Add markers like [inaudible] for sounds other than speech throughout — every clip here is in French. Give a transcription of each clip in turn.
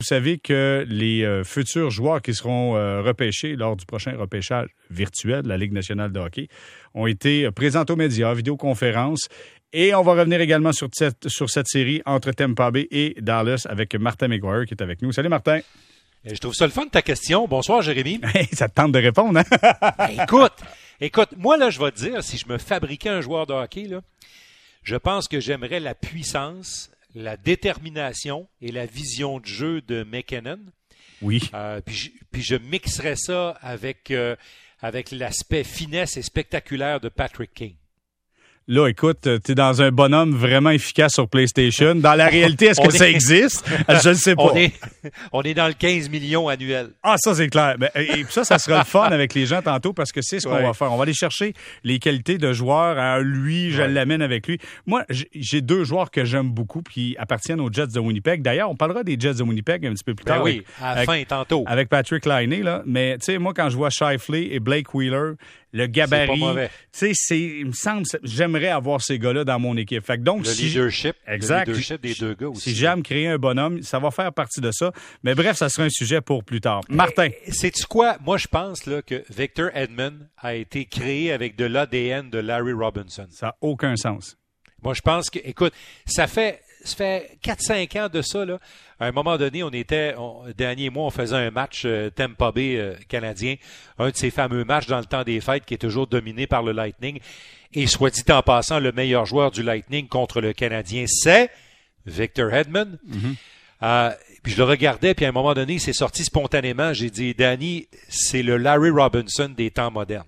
Vous savez que les euh, futurs joueurs qui seront euh, repêchés lors du prochain repêchage virtuel de la Ligue nationale de hockey ont été présentés aux médias, vidéoconférence. Et on va revenir également sur cette, sur cette série entre Tampa Bay et Dallas avec Martin McGuire qui est avec nous. Salut Martin. Je trouve ça le fun de ta question. Bonsoir Jérémy. [laughs] ça te tente de répondre, hein? [laughs] Ben, écoute, écoute, moi là je vais te dire, si je me fabriquais un joueur de hockey, là, je pense que j'aimerais la puissance, la détermination et la vision de jeu de McKinnon. Oui. Euh, puis, je, puis, je, mixerais ça avec, euh, avec l'aspect finesse et spectaculaire de Patrick King. Là, écoute, tu es dans un bonhomme vraiment efficace sur PlayStation. Dans la réalité, est-ce que ça existe? [laughs] Je ne sais pas. On est, on est dans le 15 millions annuel. Ah, ça, c'est clair. Ben, et ça, ça sera le fun avec les gens tantôt parce que c'est ce qu'on ouais. va faire. On va aller chercher les qualités de joueurs. À lui, je ouais. l'amène avec lui. Moi, j'ai deux joueurs que j'aime beaucoup qui appartiennent aux Jets de Winnipeg. D'ailleurs, on parlera des Jets de Winnipeg un petit peu plus ben tard. oui, à la fin, tantôt. Avec Patrick Liney, là. Mais, tu sais, moi, quand je vois Shifley et Blake Wheeler, le gabarit. Tu sais, il me semble, j'aimerais avoir ces gars-là dans mon équipe. Fait que donc, le si, leadership, exact, le leadership des deux gars aussi. Si j'aime créer un bonhomme, ça va faire partie de ça. Mais bref, ça sera un sujet pour plus tard. Martin. C'est-tu quoi? Moi, je pense là, que Victor Edmond a été créé avec de l'ADN de Larry Robinson. Ça n'a aucun sens. Moi, je pense que, écoute, ça fait ça fait 4-5 ans de ça. Là. À un moment donné, on était, on, dernier mois, on faisait un match euh, Tampa Bay euh, canadien, un de ces fameux matchs dans le temps des fêtes qui est toujours dominé par le Lightning. Et soit dit en passant, le meilleur joueur du Lightning contre le Canadien, c'est Victor Hedman. Mm-hmm. Euh, puis je le regardais, puis à un moment donné, il s'est sorti spontanément. J'ai dit, Danny, c'est le Larry Robinson des temps modernes.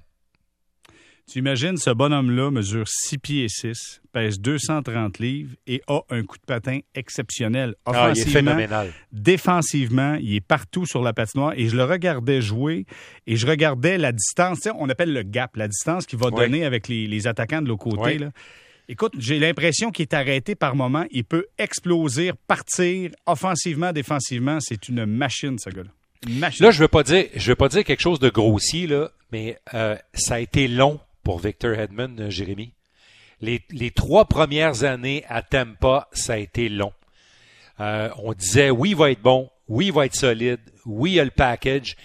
Tu imagines, ce bonhomme-là mesure 6 pieds et 6, pèse 230 livres et a un coup de patin exceptionnel. Ah, il est phénoménal. Défensivement, il est partout sur la patinoire et je le regardais jouer et je regardais la distance, tu sais, on appelle le gap, la distance qu'il va Oui. donner avec les, les attaquants de l'autre côté. Oui. là. Écoute, j'ai l'impression qu'il est arrêté par moment. Il peut exploser, partir offensivement, défensivement. C'est une machine, ce gars-là. Machine. Là, je veux pas dire, je veux pas dire quelque chose de grossier là, mais euh, ça a été long pour Victor Hedman, euh, Jérémy. Les, les trois premières années à Tampa, ça a été long. Euh, on disait oui, il va être bon, oui, il va être solide, oui, il a le package,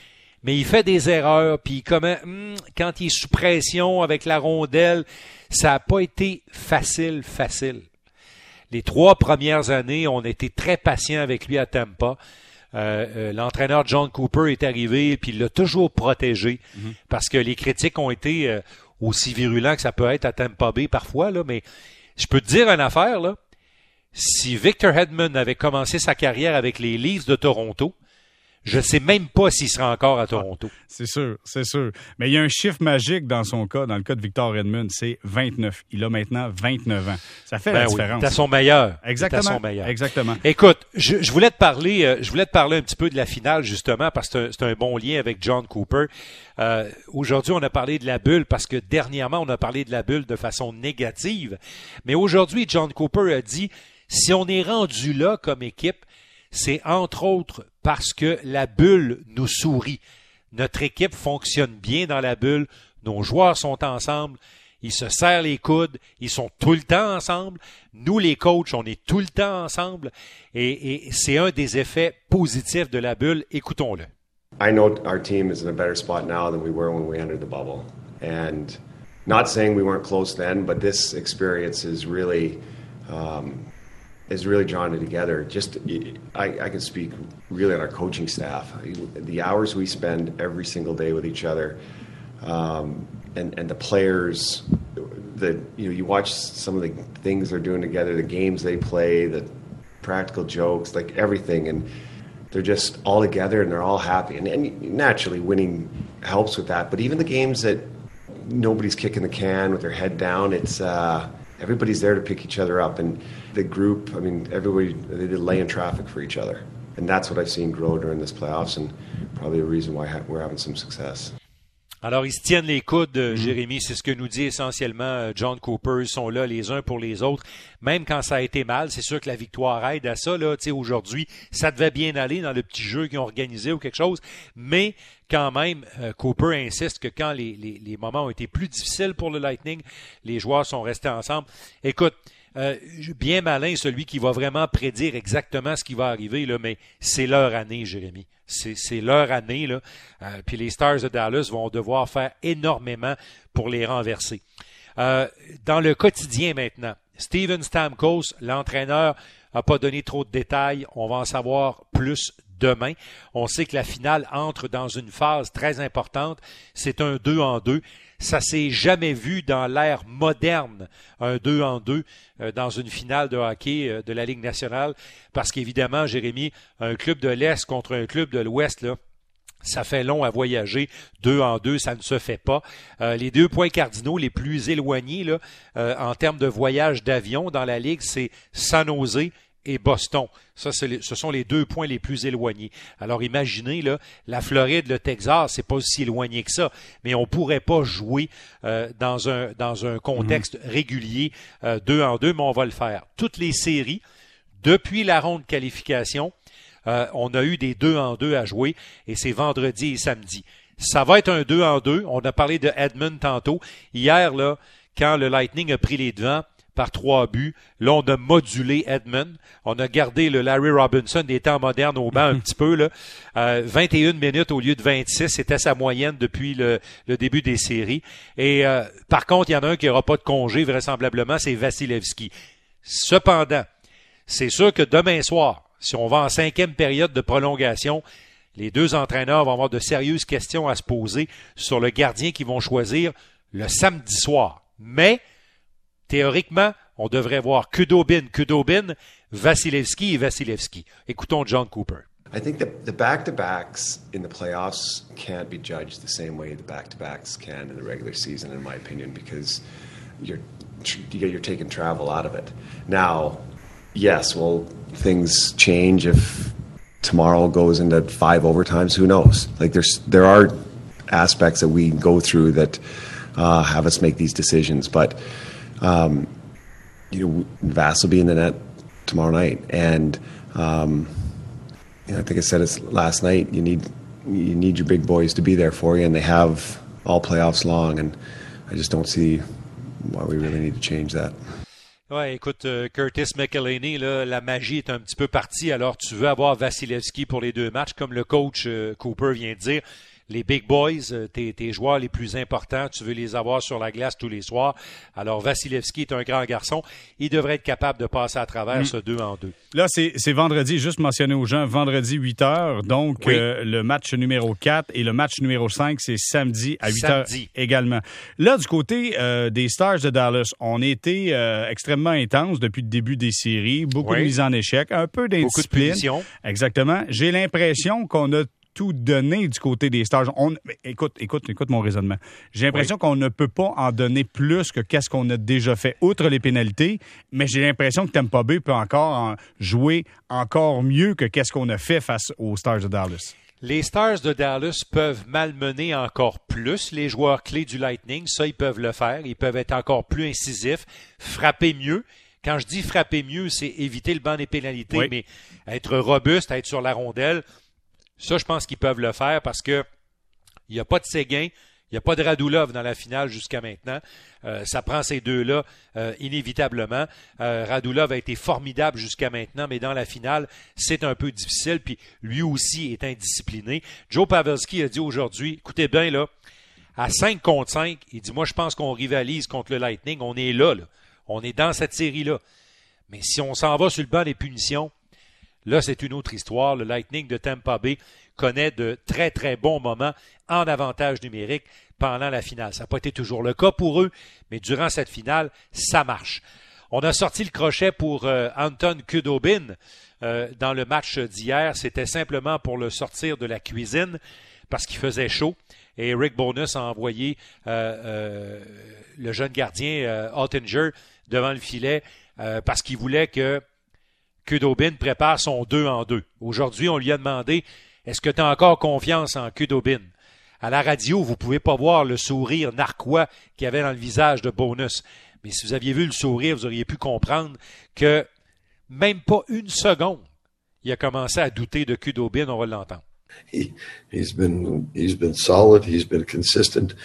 mais il fait des erreurs, puis comment, hmm, quand il est sous pression avec la rondelle, ça n'a pas été facile, facile. Les trois premières années, on a été très patient avec lui à Tampa. Euh, euh, L'entraîneur John Cooper est arrivé puis il l'a toujours protégé parce que les critiques ont été euh, aussi virulents que ça peut être à Tampa Bay parfois là, mais je peux te dire une affaire là. Si Victor Hedman avait commencé sa carrière avec les Leafs de Toronto, je ne sais même pas s'il sera encore à Toronto. [laughs] C'est sûr, c'est sûr. Mais il y a un chiffre magique dans son cas, dans le cas de Victor Edmund, c'est 29. Il a maintenant 29 ans. Ça fait la Ben oui, différence. t'as son meilleur. Exactement. T'as son meilleur. Exactement. Écoute, je, je voulais te parler, euh, je voulais te parler un petit peu de la finale justement parce que c'est un, c'est un bon lien avec John Cooper. Euh, Aujourd'hui, on a parlé de la bulle parce que dernièrement, on a parlé de la bulle de façon négative. Mais aujourd'hui, John Cooper a dit si on est rendu là comme équipe, c'est entre autres parce que la bulle nous sourit. Notre équipe fonctionne bien dans la bulle, nos joueurs sont ensemble, ils se serrent les coudes, ils sont tout le temps ensemble. Nous, les coachs, on est tout le temps ensemble. Et, c'est un des effets positifs de la bulle. Écoutons-le. I know our team is in a better spot now than we were when we entered the bubble. And not saying we weren't close then, but this experience is really um, is really drawn it together. Just I, I can speak really on our coaching staff. The hours we spend every single day with each other, um, and and the players. that you know you watch some of the things they're doing together, the games they play, the practical jokes, like everything, and they're just all together and they're all happy. And, and naturally, winning helps with that. But even the games that nobody's kicking the can with their head down, it's uh, everybody's there to pick each other up. And the group, I mean, everybody they did lay in traffic for each other, and that's what I've seen grow during this playoffs, and probably the reason why ha- we're having some success. Alors, ils se tiennent les coudes, euh, Jérémy. C'est ce que nous dit essentiellement euh, John Cooper. Ils sont là les uns pour les autres. Même quand ça a été mal, c'est sûr que la victoire aide à ça. Là, aujourd'hui, ça devait bien aller dans le petit jeu qu'ils ont organisé ou quelque chose. Mais quand même, euh, Cooper insiste que quand les- les moments ont été plus difficiles pour le Lightning, les joueurs sont restés ensemble. Écoute, euh, bien malin celui qui va vraiment prédire exactement ce qui va arriver, là, mais c'est leur année, Jérémy. C'est leur année. Là. Euh, puis les Stars de Dallas vont devoir faire énormément pour les renverser. Euh, dans le quotidien maintenant, Steven Stamkos, l'entraîneur, n'a pas donné trop de détails. On va en savoir plus demain. On sait que la finale entre dans une phase très importante. C'est un 2 en 2. Ça s'est jamais vu dans l'ère moderne, un 2 en 2 euh, dans une finale de hockey euh, de la Ligue nationale, parce qu'évidemment, Jérémy, un club de l'Est contre un club de l'Ouest, là, ça fait long à voyager. Deux en deux, ça ne se fait pas. Euh, les deux points cardinaux les plus éloignés là, en termes de voyage d'avion dans la Ligue, c'est San Jose et Boston. Ça, ce sont les deux points les plus éloignés. Alors imaginez, là, la Floride, le Texas, c'est pas aussi éloigné que ça, mais on pourrait pas jouer euh, dans, un, dans un contexte mhm. régulier euh, deux en deux, mais on va le faire. Toutes les séries, depuis la ronde de qualification, euh, on a eu des deux en deux à jouer, et c'est vendredi et samedi. Ça va être un deux en deux. On a parlé de Edmund tantôt. Hier, là, quand le Lightning a pris les devants, par trois buts. Là, on a modulé Edmund. On a gardé le Larry Robinson des temps modernes au banc un petit peu. Là. 21 euh, minutes au lieu de 26, c'était sa moyenne depuis le, début des séries. Et euh, par contre, il y en a un qui n'aura pas de congé, vraisemblablement, c'est Vasilevski. Cependant, c'est sûr que demain soir, si on va en cinquième période de prolongation, les deux entraîneurs vont avoir de sérieuses questions à se poser sur le gardien qu'ils vont choisir le samedi soir. Mais Théoriquement, on devrait voir Kudobin, Kudobin, Vasilevski et Vasilevski. Écoutons John Cooper. I think the, the back-to-backs in the playoffs can't be judged the same way the back-to-backs can in the regular season, in my opinion, because you're you're taking travel out of it. Now, yes, well, things change if tomorrow goes into five overtimes. Who knows? Like there's there are aspects that we go through that uh, have us make these decisions, but um, you know, Vass will be in the net tomorrow night, and um, you know, I think I said it last night. You need you need your big boys to be there for you, and they have all playoffs long, and I just don't see why we really need to change that. Ouais, écoute, euh, Curtis McElhaney, là, la magie est un petit peu partie. Alors, tu veux avoir Vasilevski pour les deux matchs, comme le coach euh, Cooper vient de dire les big boys, euh, tes, tes, joueurs les plus importants, tu veux les avoir sur la glace tous les soirs. Alors, Vasilevski est un grand garçon. Il devrait être capable de passer à travers mm. ce 2 en 2. Là, c'est vendredi, juste mentionner aux gens, vendredi 8 heures. Donc, euh, le match numéro 4 et le match numéro 5, c'est samedi à 8 samedi. heures également. Là, du côté euh, des Stars de Dallas, on était extrêmement intense depuis le début des séries. Beaucoup de mise en échec, un peu d'indiscipline. Exactement. J'ai l'impression qu'on a tout donné du côté des stages. On, écoute, écoute, écoute mon raisonnement. J'ai l'impression qu'on ne peut pas en donner plus que qu'est-ce qu'on a déjà fait, outre les pénalités, mais j'ai l'impression que Tampa Bay peut encore jouer encore mieux que qu'est-ce qu'on a fait face aux Stars de Dallas. Les Stars de Dallas peuvent malmener encore plus les joueurs clés du Lightning. Ça, ils peuvent le faire. Ils peuvent être encore plus incisifs, frapper mieux. Quand je dis frapper mieux, c'est éviter le banc des pénalités, mais être robuste, être sur la rondelle. Ça, je pense qu'ils peuvent le faire parce que il n'y a pas de Séguin, il n'y a pas de Radulov dans la finale jusqu'à maintenant. Euh, ça prend ces deux-là euh, inévitablement. Euh, Radulov a été formidable jusqu'à maintenant, mais dans la finale, c'est un peu difficile. Puis lui aussi est indiscipliné. Joe Pavelski a dit aujourd'hui, écoutez bien là, à 5 contre 5, il dit moi je pense qu'on rivalise contre le Lightning. On est là, là. On est dans cette série-là. Mais si on s'en va sur le banc des punitions, Là, c'est une autre histoire. Le Lightning de Tampa Bay connaît de très, très bons moments en avantage numérique pendant la finale. Ça n'a pas été toujours le cas pour eux, mais durant cette finale, ça marche. On a sorti le crochet pour euh, Anton Kudobin euh, dans le match d'hier. C'était simplement pour le sortir de la cuisine parce qu'il faisait chaud. Et Rick Bonus a envoyé euh, le jeune gardien Ottinger devant le filet parce qu'il voulait que Kudobin prépare son 2 en 2. Aujourd'hui, on lui a demandé Est-ce que tu as encore confiance en Kudobin À la radio, vous ne pouvez pas voir le sourire narquois qu'il avait dans le visage de Bonus. Mais si vous aviez vu le sourire, vous auriez pu comprendre que même pas une seconde, il a commencé à douter de Kudobin, on va l'entendre. He, he's been he's been solid. He's been consistent.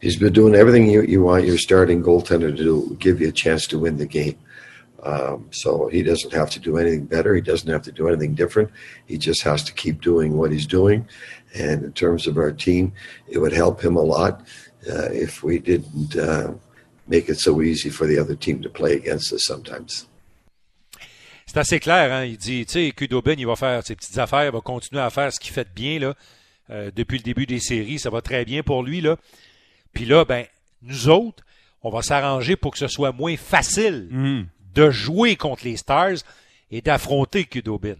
He's been doing everything you, want your starting goaltender to give you a chance to win the game. Um, so he doesn't have to do anything better. He doesn't have to do anything different. He just has to keep doing what he's doing. And in terms of our team, it would help him a lot uh, if we didn't uh, make it so easy for the other team to play against us sometimes. C'est assez clair, hein? Il dit, tu sais, Kudobin, il va faire ses petites affaires, il va continuer à faire ce qu'il fait de bien, là. Euh, depuis le début des séries, ça va très bien pour lui, là. Puis là, ben, nous autres, on va s'arranger pour que ce soit moins facile Mhm. De jouer contre les Stars et d'affronter Kudobin.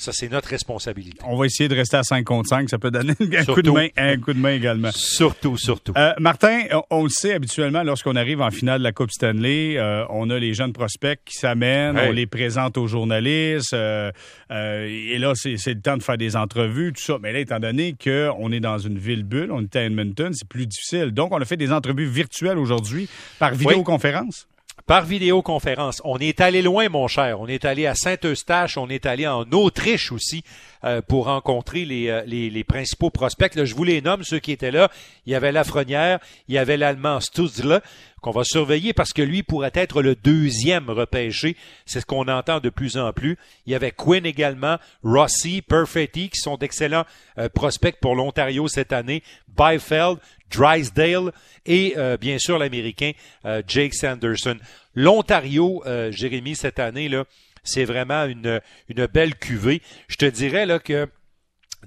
Ça, c'est notre responsabilité. On va essayer de rester à 5 contre 5. Ça peut donner un coup de main, un coup de main également. Surtout, surtout. Euh, Martin, on, le sait habituellement, lorsqu'on arrive en finale de la Coupe Stanley, euh, on a les jeunes prospects qui s'amènent, Hey. on les présente aux journalistes, euh, et là, c'est le temps de faire des entrevues, tout ça. Mais là, étant donné qu'on est dans une ville bulle, on est à Edmonton, c'est plus difficile. Donc, on a fait des entrevues virtuelles aujourd'hui par vidéoconférence. Par vidéoconférence. On est allé loin, mon cher. On est allé à Saint-Eustache, on est allé en Autriche aussi euh, pour rencontrer les, euh, principaux prospects. Je vous les nomme, ceux qui étaient là. Il y avait Lafrenière, il y avait l'Allemand Stutzle, qu'on va surveiller parce que lui pourrait être le deuxième repêché. C'est ce qu'on entend de plus en plus. Il y avait Quinn également, Rossi, Perfetti, qui sont d'excellents euh, prospects pour l'Ontario cette année, Byfeld, Drysdale et euh, bien sûr l'Américain euh, Jake Sanderson. L'Ontario, Jérémy, cette année, là, c'est vraiment une, une belle cuvée. Je te dirais là, que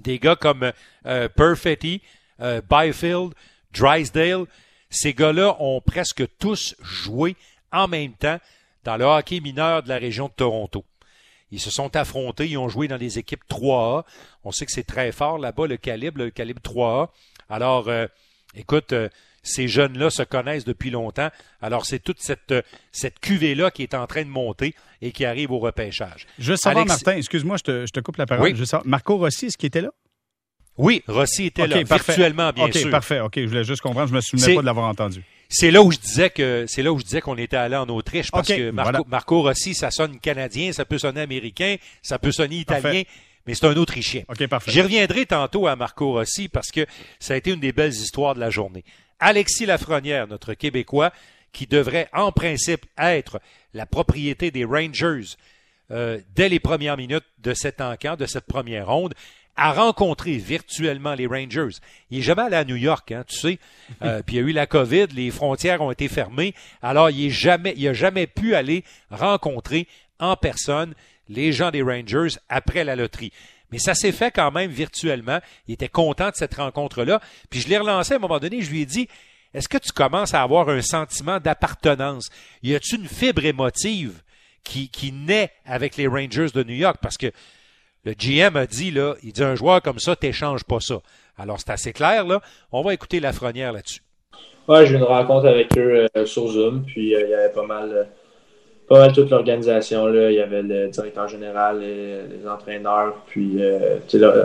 des gars comme Perfetti, Byfield, Drysdale, ces gars-là ont presque tous joué en même temps dans le hockey mineur de la région de Toronto. Ils se sont affrontés, ils ont joué dans les équipes 3A. On sait que c'est très fort là-bas, le calibre, le calibre 3A. Alors, euh, écoute, euh, ces jeunes-là se connaissent depuis longtemps. Alors, c'est toute cette, euh, cette cuvée-là qui est en train de monter et qui arrive au repêchage. Je veux savoir, Alex- Martin, excuse-moi, je te, je te coupe la parole. Oui. Marco Rossi, est-ce qu'il était là? Oui, Rossi était OK, là, parfait. virtuellement, bien OK, sûr. parfait. OK, je voulais juste comprendre. Je me souvenais pas de l'avoir entendu. C'est là où je disais que c'est là où je disais qu'on était allé en Autriche parce OK, que Marco, voilà. Marco Rossi, ça sonne canadien, ça peut sonner américain, ça peut sonner italien, Parfait. mais c'est un Autrichien. OK, parfait. J'y reviendrai tantôt à Marco Rossi parce que ça a été une des belles histoires de la journée. Alexis Lafrenière, notre Québécois, qui devrait en principe être la propriété des Rangers euh, dès les premières minutes de cet encamp, de cette première ronde, a rencontré virtuellement les Rangers. Il est jamais allé à New York, hein, tu sais. Euh, [laughs] puis il y a eu la COVID, les frontières ont été fermées. Alors il est jamais, il a jamais pu aller rencontrer en personne les gens des Rangers après la loterie. Mais ça s'est fait quand même virtuellement. Il était content de cette rencontre-là. Puis je l'ai relancé à un moment donné, je lui ai dit, est-ce que tu commences à avoir un sentiment d'appartenance? Y a-tu une fibre émotive qui, qui naît avec les Rangers de New York? Parce que le GM a dit, là, il dit un joueur comme ça, t'échanges pas ça. Alors c'est assez clair, là. On va écouter Lafrenière là-dessus. Ouais, j'ai eu une rencontre avec eux euh, sur Zoom, puis euh, il y avait pas mal, euh, pas mal toute l'organisation. là. Il y avait le directeur général, les, entraîneurs, puis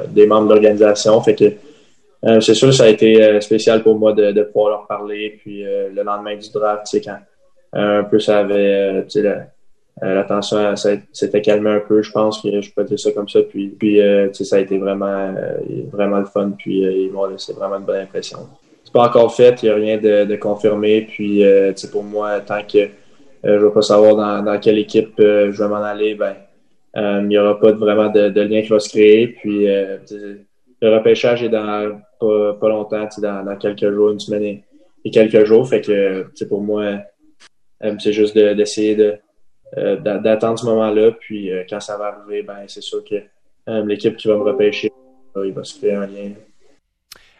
des membres de l'organisation. Fait que c'est sûr, ça a été spécial pour moi de, pouvoir leur parler. Puis le lendemain du draft, sais, quand un peu ça avait, euh, la tension s'était calmée un peu, je pense que je peux dire ça comme ça. Puis, puis euh, ça a été vraiment, euh, vraiment le fun. Puis euh, ils m'ont laissé vraiment une bonne impression. C'est pas encore fait, il n'y a rien de, de confirmé. Puis euh, pour moi, tant que euh, je ne vais pas savoir dans, dans quelle équipe je vais m'en aller, ben il n'y aura pas vraiment de, de lien qui va se créer. Puis le repêchage est dans pas, pas longtemps, dans, dans quelques jours, une semaine et, et quelques jours. Fait que pour moi, c'est juste de- d'essayer de, d'attendre ce moment-là. Puis euh, quand ça va arriver, ben c'est sûr que euh, l'équipe qui va me repêcher, euh, il va se créer un lien.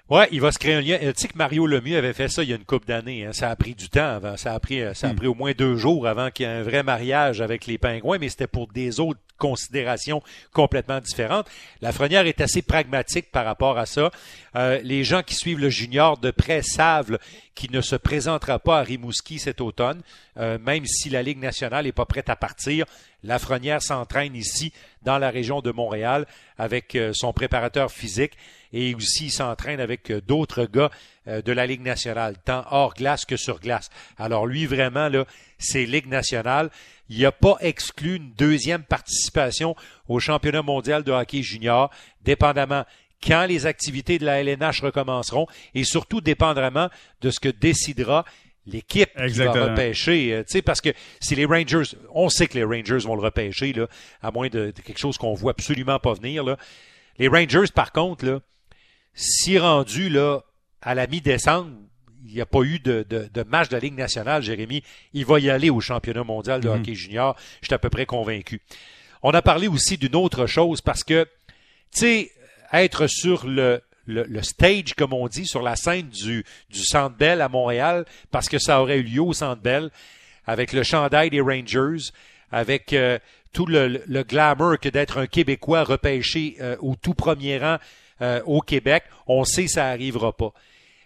Ouais, il va se créer un lien. Euh, Tu sais que Mario Lemieux avait fait ça il y a une couple d'années. hein. Ça a pris du temps avant. Ça a pris, euh, ça a Hmm. pris au moins deux jours avant qu'il y ait un vrai mariage avec les pingouins, mais c'était pour des autres considérations complètement différentes. Lafrenière est assez pragmatique par rapport à ça. Euh, les gens qui suivent le junior de près savent qu'il ne se présentera pas à Rimouski cet automne, euh, même si la Ligue nationale n'est pas prête à partir. Lafrenière s'entraîne ici dans la région de Montréal avec euh, son préparateur physique et aussi il s'entraîne avec euh, d'autres gars euh, de la Ligue nationale, tant hors glace que sur glace. Alors lui, vraiment, là, c'est Ligue nationale. Il n'a pas exclu une deuxième participation au championnat mondial de hockey junior, dépendamment quand les activités de la LNH recommenceront et surtout dépendamment de ce que décidera l'équipe qui va repêcher. Euh, sais parce que si les Rangers, on sait que les Rangers vont le repêcher, là, à moins de, quelque chose qu'on voit absolument pas venir. Là. Les Rangers, par contre, là, si rendu là, à la mi-décembre, il n'y a pas eu de, de, match de la Ligue nationale, Jérémy, il va y aller au championnat mondial de mhm. hockey junior. Je suis à peu près convaincu. On a parlé aussi d'une autre chose parce que, tu sais, être sur le, le, stage, comme on dit, sur la scène du, du Centre Bell à Montréal, parce que ça aurait eu lieu au Centre Bell, avec le chandail des Rangers, avec euh, tout le, le, glamour que d'être un Québécois repêché euh, au tout premier rang euh, au Québec. On sait que ça arrivera pas.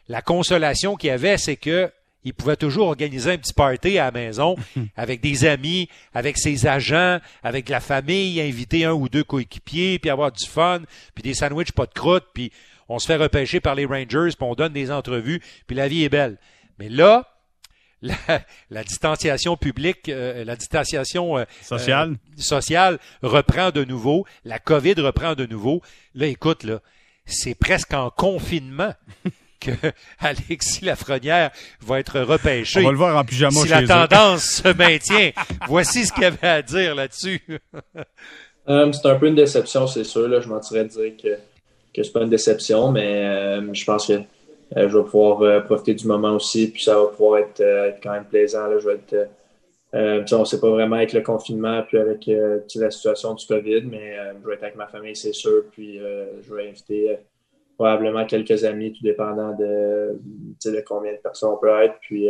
La consolation qu'il y avait, c'est que il pouvait toujours organiser un petit party à la maison [laughs] avec des amis, avec ses agents, avec la famille, inviter un ou deux coéquipiers, puis avoir du fun, puis des sandwichs pas de croûte, puis on se fait repêcher par les Rangers, puis on donne des entrevues, puis la vie est belle. Mais là, [laughs] la, distanciation publique, euh, la distanciation euh, sociale. Euh, sociale reprend de nouveau, la COVID reprend de nouveau. Là, écoute, là, c'est presque en confinement. [laughs] que [laughs] Alexis Lafrenière va être repêché. On va le voir en pyjama si la tendance se [laughs] maintient. Voici ce qu'il avait à dire là-dessus. c'est un peu une déception, c'est sûr. Là. Je mentirais de dire que que c'est pas une déception, mais euh, je pense que euh, je vais pouvoir euh, profiter du moment aussi, puis ça va pouvoir être, quand même plaisant. Là. Je vais être, on ne sait pas vraiment avec le confinement, puis avec la situation du COVID, mais je vais être avec ma famille, c'est sûr, puis je vais inviter probablement quelques amis, tout dépendant de, de combien de personnes on peut être. Puis,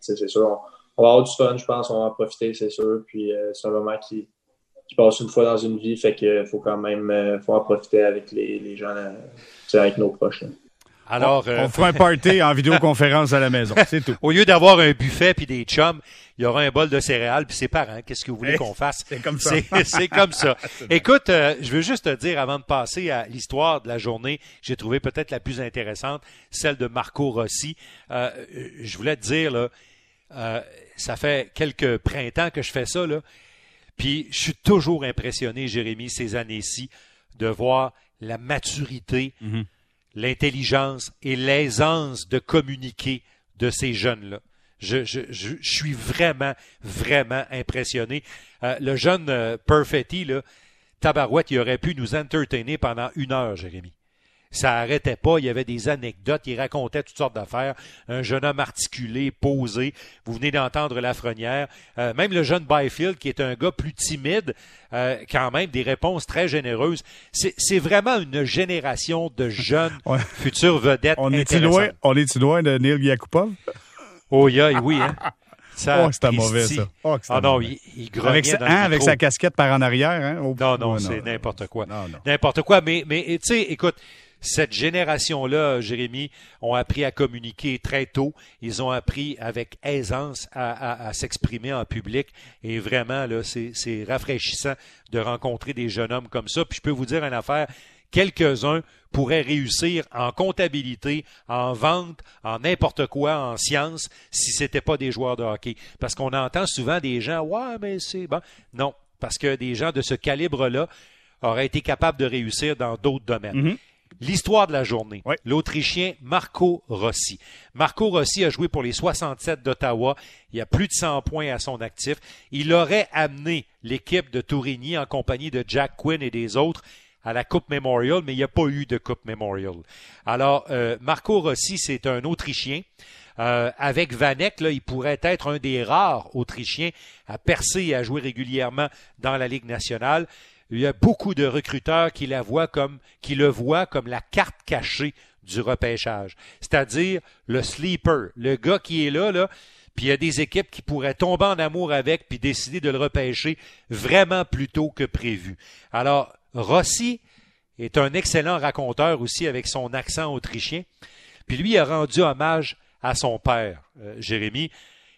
c'est sûr, on, va avoir du fun, je pense, on va en profiter, c'est sûr. Puis, c'est un moment qui, qui passe une fois dans une vie, fait qu'il faut quand même euh, faut en profiter avec les, les gens, euh, avec nos proches. Alors, on, euh, fera un party [laughs] en vidéoconférence à la maison, c'est tout. Au lieu d'avoir un buffet puis des chums, il y aura un bol de céréales puis ses parents. Qu'est-ce que vous voulez qu'on fasse? C'est comme ça. C'est [laughs] comme ça. [laughs] Écoute, je veux juste te dire avant de passer à l'histoire de la journée, j'ai trouvé peut-être la plus intéressante, celle de Marco Rossi. je voulais te dire là, ça fait quelques printemps que je fais ça là. Puis je suis toujours impressionné, Jérémy, ces années-ci, de voir la maturité, mhm. L'intelligence et l'aisance de communiquer de ces jeunes-là. Je, suis vraiment, vraiment impressionné. Euh, le jeune euh, Perfetti, là, Tabarouette, il aurait pu nous entertainer pendant une heure, Jérémy. Ça arrêtait pas. Il y avait des anecdotes. Il racontait toutes sortes d'affaires. Un jeune homme articulé, posé. Vous venez d'entendre Lafrenière. Euh, même le jeune Byfield, qui est un gars plus timide, euh, quand même des réponses très généreuses. C'est vraiment une génération de jeunes futurs vedettes. On est-tu loin, on est loin de Neil Yakupov? Oh, yeah, oui, hein? [laughs] Ça, oh, c'était mauvais, ça. Oh, ah non, il, il avec, sa, hein, avec sa casquette par en arrière. Hein? Oh, non, non, c'est n'importe quoi. N'importe quoi. Mais, mais tu sais, écoute, cette génération-là, Jérémy, ont appris à communiquer très tôt. Ils ont appris avec aisance à, s'exprimer en public. Et vraiment, là, c'est rafraîchissant de rencontrer des jeunes hommes comme ça. Puis je peux vous dire une affaire, quelques-uns pourraient réussir en comptabilité, en vente, en n'importe quoi, en sciences, si c'était pas des joueurs de hockey. Parce qu'on entend souvent des gens, ouais, mais c'est bon. Non, parce que des gens de ce calibre-là auraient été capables de réussir dans d'autres domaines. Mm-hmm. L'histoire de la journée. L'Autrichien Marco Rossi. Marco Rossi a joué pour les 67 d'Ottawa. Il a plus de 100 points à son actif. Il aurait amené l'équipe de Tourigny en compagnie de Jack Quinn et des autres à la Coupe Memorial, mais il n'y a pas eu de Coupe Memorial. Alors, euh, Marco Rossi, c'est un Autrichien. Euh, avec Vanek, là, il pourrait être un des rares Autrichiens à percer et à jouer régulièrement dans la Ligue nationale il y a beaucoup de recruteurs qui la voient comme, le voient comme la carte cachée du repêchage. C'est-à-dire le sleeper, le gars qui est là, là, puis il y a des équipes qui pourraient tomber en amour avec puis décider de le repêcher vraiment plus tôt que prévu. Alors, Rossi est un excellent raconteur aussi avec son accent autrichien. Puis lui a rendu hommage à son père, euh, Jérémy.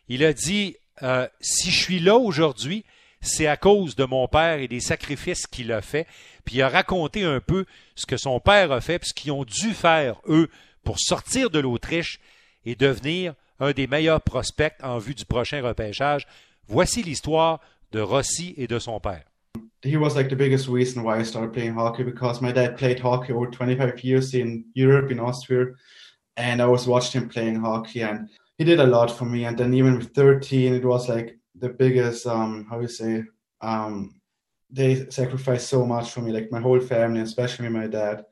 Il a dit, euh, si je suis là aujourd'hui, c'est à cause de mon père et des sacrifices qu'il a fait. Puis il a raconté un peu ce que son père a fait, puis ce qu'ils ont dû faire, eux, pour sortir de l'Autriche et devenir un des meilleurs prospects en vue du prochain repêchage. Voici l'histoire de Rossi et de son père. He was like the biggest reason why I started playing hockey because my dad played hockey over 25 years in Europe, in Austria, and I was watching him playing hockey and he did a lot for me. And then even with 13, it was like the biggest, um, how you say, um, they sacrificed so much for me, like my whole family, especially my dad.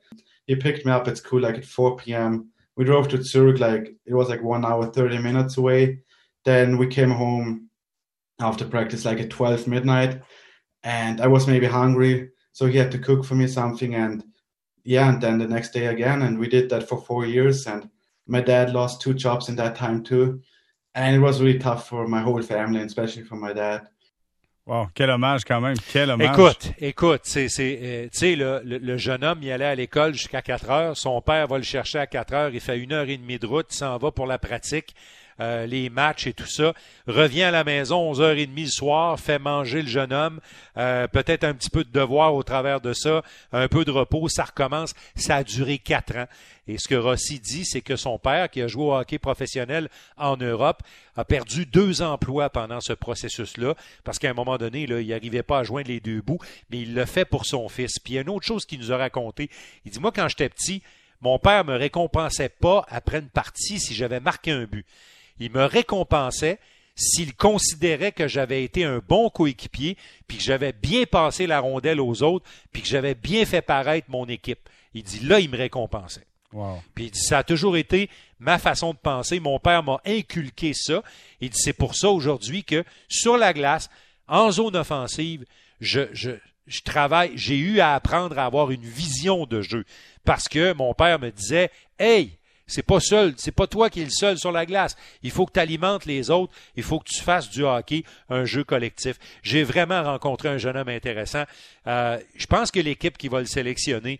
He picked me up at school like at 4 p.m. We drove to Zurich, like it was like one hour, 30 minutes away. Then we came home after practice, like at 12 midnight, and I was maybe hungry. So he had to cook for me something. And yeah, and then the next day again. And we did that for four years. And my dad lost two jobs in that time too. And it was really tough for my whole family, and especially for my dad. Wow, quel hommage quand même, quel hommage. Écoute, écoute, c'est, c'est, euh, tu sais, le, le, le, jeune homme, il allait à l'école jusqu'à 4 heures. Son père va le chercher à 4 heures. Il fait une heure et demie de route. Il s'en va pour la pratique. Euh, les matchs et tout ça, revient à la maison 11h30 le soir, fait manger le jeune homme, euh, peut-être un petit peu de devoir au travers de ça, un peu de repos, ça recommence. Ça a duré quatre ans. Et ce que Rossi dit, c'est que son père, qui a joué au hockey professionnel en Europe, a perdu deux emplois pendant ce processus-là, parce qu'à un moment donné, là, il n'arrivait pas à joindre les deux bouts, mais il le fait pour son fils. Puis il y a une autre chose qu'il nous a raconté. Il dit, moi, quand j'étais petit, mon père me récompensait pas après une partie si j'avais marqué un but. Il me récompensait s'il considérait que j'avais été un bon coéquipier, puis que j'avais bien passé la rondelle aux autres, puis que j'avais bien fait paraître mon équipe. Il dit là, il me récompensait. Puis il dit ça a toujours été ma façon de penser. Mon père m'a inculqué ça. Il dit c'est pour ça aujourd'hui que sur la glace, en zone offensive, je, je, je travaille, j'ai eu à apprendre à avoir une vision de jeu. Parce que mon père me disait Hey, c'est pas seul, c'est pas toi qui es le seul sur la glace. Il faut que tu alimentes les autres, il faut que tu fasses du hockey un jeu collectif. J'ai vraiment rencontré un jeune homme intéressant. Euh, je pense que l'équipe qui va le sélectionner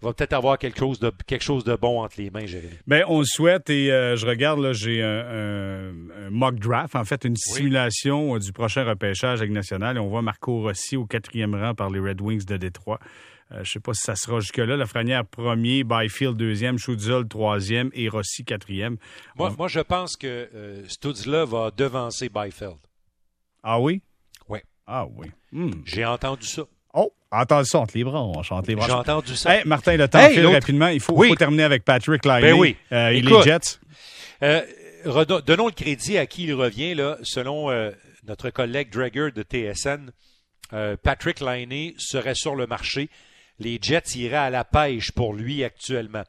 va peut-être avoir quelque chose de quelque chose de bon entre les mains, Jérémy. Bien, on le souhaite et euh, je regarde là, j'ai un, un, un, mock draft, en fait une simulation oui. du prochain repêchage avec national et on voit Marco Rossi au quatrième rang par les Red Wings de Détroit. Euh, je ne sais pas si ça sera jusque-là. Lafrenière premier, Byfield deuxième, Schutzel troisième et Rossi quatrième. Moi, on... moi je pense que euh, Stutzla va devancer Byfield. Ah oui? Oui. Ah oui. Hmm. J'ai entendu ça. Oh, entends ça entre les branches, entre les branches. J'ai entendu ça. Hey, Martin, le temps hey, file rapidement. Il faut, oui. faut, terminer avec Patrick Liney ben oui. euh, et les Jets. Euh, donnons le crédit à qui il revient, là, selon euh, notre collègue Drager de TSN. Euh, Patrick Liney serait sur le marché les Jets iraient à la pêche pour lui actuellement.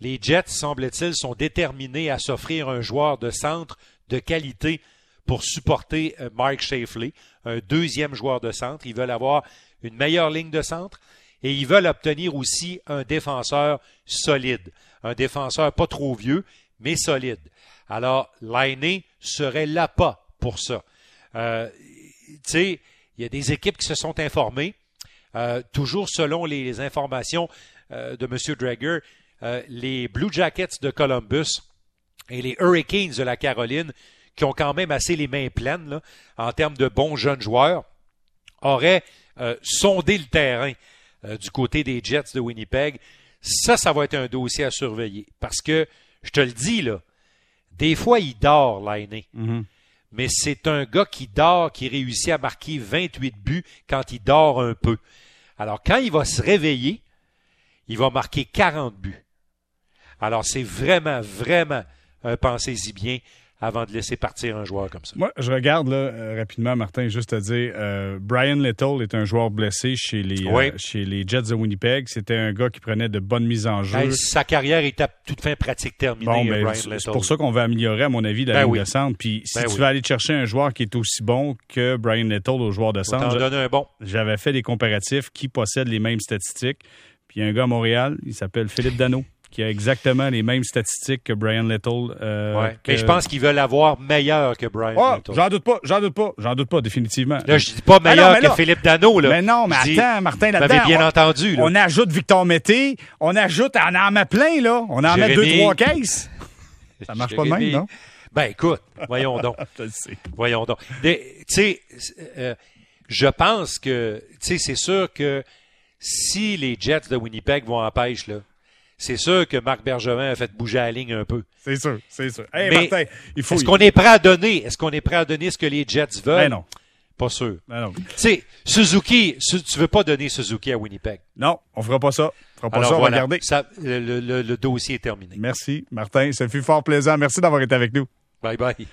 Les Jets, semble-t-il, sont déterminés à s'offrir un joueur de centre de qualité pour supporter Mike Shafley, un deuxième joueur de centre. Ils veulent avoir une meilleure ligne de centre et ils veulent obtenir aussi un défenseur solide, un défenseur pas trop vieux, mais solide. Alors, Lainé serait pas pour ça. Euh, tu sais, il y a des équipes qui se sont informées. Euh, toujours selon les, informations euh, de M. Drager, euh, les Blue Jackets de Columbus et les Hurricanes de la Caroline, qui ont quand même assez les mains pleines en termes de bons jeunes joueurs, auraient sondé le terrain du côté des Jets de Winnipeg. Ça, ça va être un dossier à surveiller. Parce que, je te le dis, là, des fois, il dort, l'année. Mm -hmm mais c'est un gars qui dort, qui réussit à marquer 28 buts quand il dort un peu. Alors, quand il va se réveiller, il va marquer 40 buts. Alors, c'est vraiment, vraiment un pensez-y bien avant de laisser partir un joueur comme ça. Moi, je regarde là, euh, rapidement, Martin, juste à dire, euh, Brian Little est un joueur blessé chez les, oui. euh, chez les Jets de Winnipeg. C'était un gars qui prenait de bonnes mises en jeu. Sa carrière est à toute fin pratique terminée, bon, ben, C'est pour ça qu'on veut améliorer, à mon avis, la Ben ligne oui. de centre. Puis si Ben tu oui. veux aller chercher un joueur qui est aussi bon que Brian Little au joueur de centre, bon. j'avais fait des comparatifs qui possèdent les mêmes statistiques. Puis il y a un gars à Montréal, il s'appelle Philippe Dano, qui a exactement les mêmes statistiques que Brian Little. euh, Ouais. que- Mais je pense qu'ils veulent avoir meilleur que Brian Ah, Little. j'en doute pas, j'en doute pas, j'en doute pas, définitivement. Là, je dis pas Ah meilleur non, que Philippe Dano. Là. Mais non, mais Je dis- attends, Martin, là-dedans. bien on- entendu. Là. On ajoute Victor Mété, on ajoute, on en met plein, là. On en met deux, trois caisses. Ça marche pas de même, non? Ben écoute, voyons donc. [laughs] Voyons donc. Tu sais, euh, je pense que, tu sais, c'est sûr que si les Jets de Winnipeg vont en pêche, là, c'est sûr que Marc Bergevin a fait bouger la ligne un peu. C'est sûr, c'est sûr. Hey, Mais Martin, il faut. Est-ce qu'on est prêt à donner? Est-ce qu'on est prêt à donner ce que les Jets veulent? Ben non. Pas sûr. Ben non. Tu sais, Suzuki, Su- tu veux pas donner Suzuki à Winnipeg. Non, on fera pas ça. On fera pas Alors ça, on voilà, va garder. ça, le, le- le dossier est terminé. Merci, Martin. Ça fut fort plaisant. Merci d'avoir été avec nous. Bye bye.